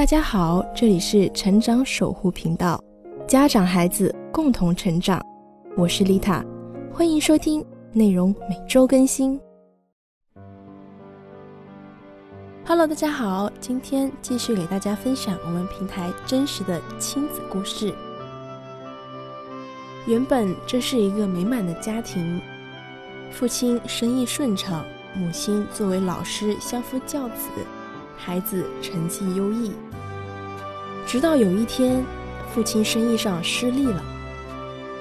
大家好，这里是成长守护频道，家长孩子共同成长，我是丽塔，欢迎收听，内容每周更新。Hello，大家好，今天继续给大家分享我们平台真实的亲子故事。原本这是一个美满的家庭，父亲生意顺畅，母亲作为老师相夫教子。孩子成绩优异，直到有一天，父亲生意上失利了，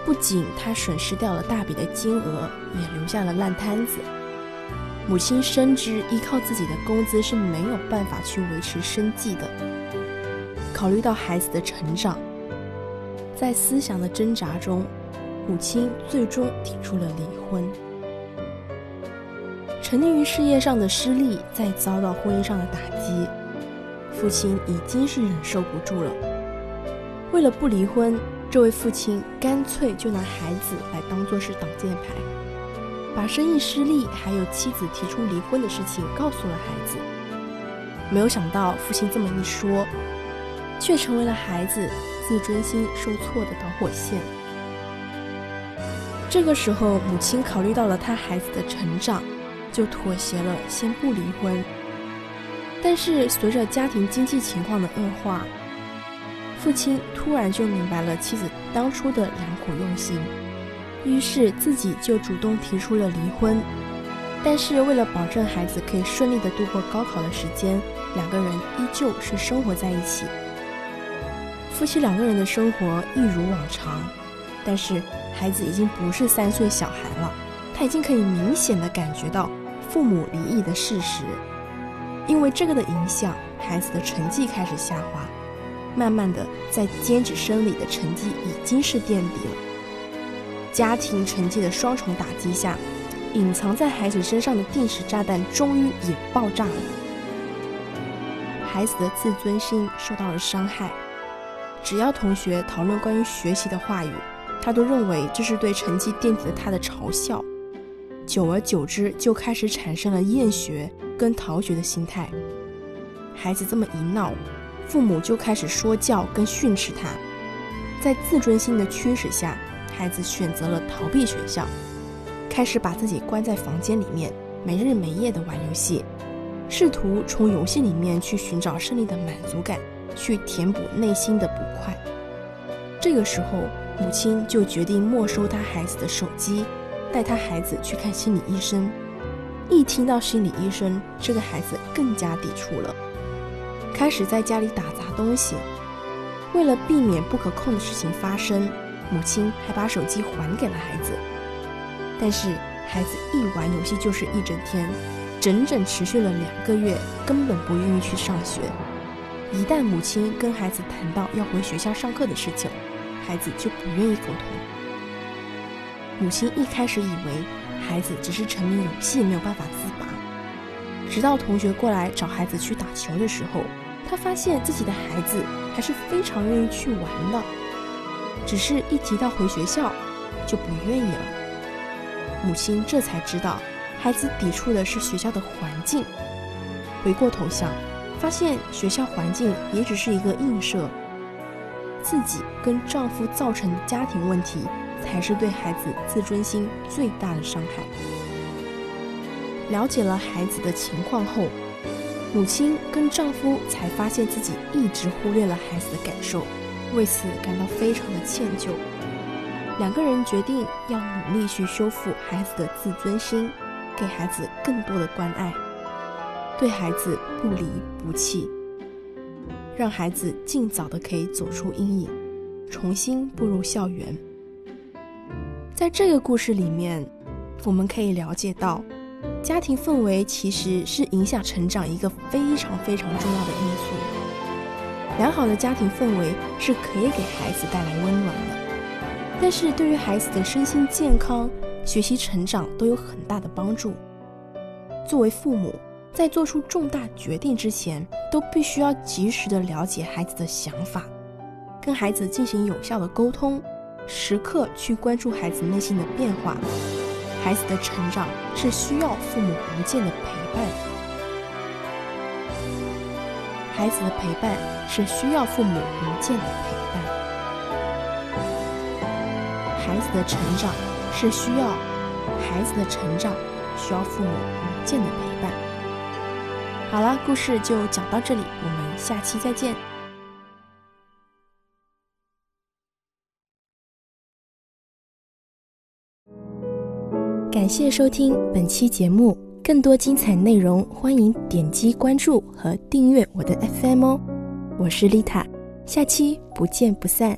不仅他损失掉了大笔的金额，也留下了烂摊子。母亲深知依靠自己的工资是没有办法去维持生计的。考虑到孩子的成长，在思想的挣扎中，母亲最终提出了离婚。沉溺于事业上的失利，再遭到婚姻上的打击，父亲已经是忍受不住了。为了不离婚，这位父亲干脆就拿孩子来当做是挡箭牌，把生意失利还有妻子提出离婚的事情告诉了孩子。没有想到，父亲这么一说，却成为了孩子自尊心受挫的导火线。这个时候，母亲考虑到了他孩子的成长。就妥协了，先不离婚。但是随着家庭经济情况的恶化，父亲突然就明白了妻子当初的良苦用心，于是自己就主动提出了离婚。但是为了保证孩子可以顺利的度过高考的时间，两个人依旧是生活在一起。夫妻两个人的生活一如往常，但是孩子已经不是三岁小孩了，他已经可以明显的感觉到。父母离异的事实，因为这个的影响，孩子的成绩开始下滑，慢慢的，在尖子生理的成绩已经是垫底了。家庭成绩的双重打击下，隐藏在孩子身上的定时炸弹终于也爆炸了。孩子的自尊心受到了伤害，只要同学讨论关于学习的话语，他都认为这是对成绩垫底的他的嘲笑。久而久之，就开始产生了厌学跟逃学的心态。孩子这么一闹，父母就开始说教跟训斥他。在自尊心的驱使下，孩子选择了逃避学校，开始把自己关在房间里面，没日没夜的玩游戏，试图从游戏里面去寻找胜利的满足感，去填补内心的不快。这个时候，母亲就决定没收他孩子的手机。带他孩子去看心理医生，一听到心理医生，这个孩子更加抵触了，开始在家里打砸东西。为了避免不可控的事情发生，母亲还把手机还给了孩子。但是孩子一玩游戏就是一整天，整整持续了两个月，根本不愿意去上学。一旦母亲跟孩子谈到要回学校上课的事情，孩子就不愿意沟通。母亲一开始以为孩子只是沉迷游戏，没有办法自拔。直到同学过来找孩子去打球的时候，她发现自己的孩子还是非常愿意去玩的，只是一提到回学校就不愿意了。母亲这才知道，孩子抵触的是学校的环境。回过头想，发现学校环境也只是一个映射，自己跟丈夫造成的家庭问题。才是对孩子自尊心最大的伤害。了解了孩子的情况后，母亲跟丈夫才发现自己一直忽略了孩子的感受，为此感到非常的歉疚。两个人决定要努力去修复孩子的自尊心，给孩子更多的关爱，对孩子不离不弃，让孩子尽早的可以走出阴影，重新步入校园。在这个故事里面，我们可以了解到，家庭氛围其实是影响成长一个非常非常重要的因素。良好的家庭氛围是可以给孩子带来温暖的，但是对于孩子的身心健康、学习成长都有很大的帮助。作为父母，在做出重大决定之前，都必须要及时的了解孩子的想法，跟孩子进行有效的沟通。时刻去关注孩子内心的变化，孩子的成长是需要父母无间的陪伴。孩子的陪伴是需要父母无间的陪伴，孩子的成长是需要孩子的成长需要父母无间的陪伴。好了，故事就讲到这里，我们下期再见。感谢收听本期节目，更多精彩内容，欢迎点击关注和订阅我的 FM 哦。我是丽塔，下期不见不散。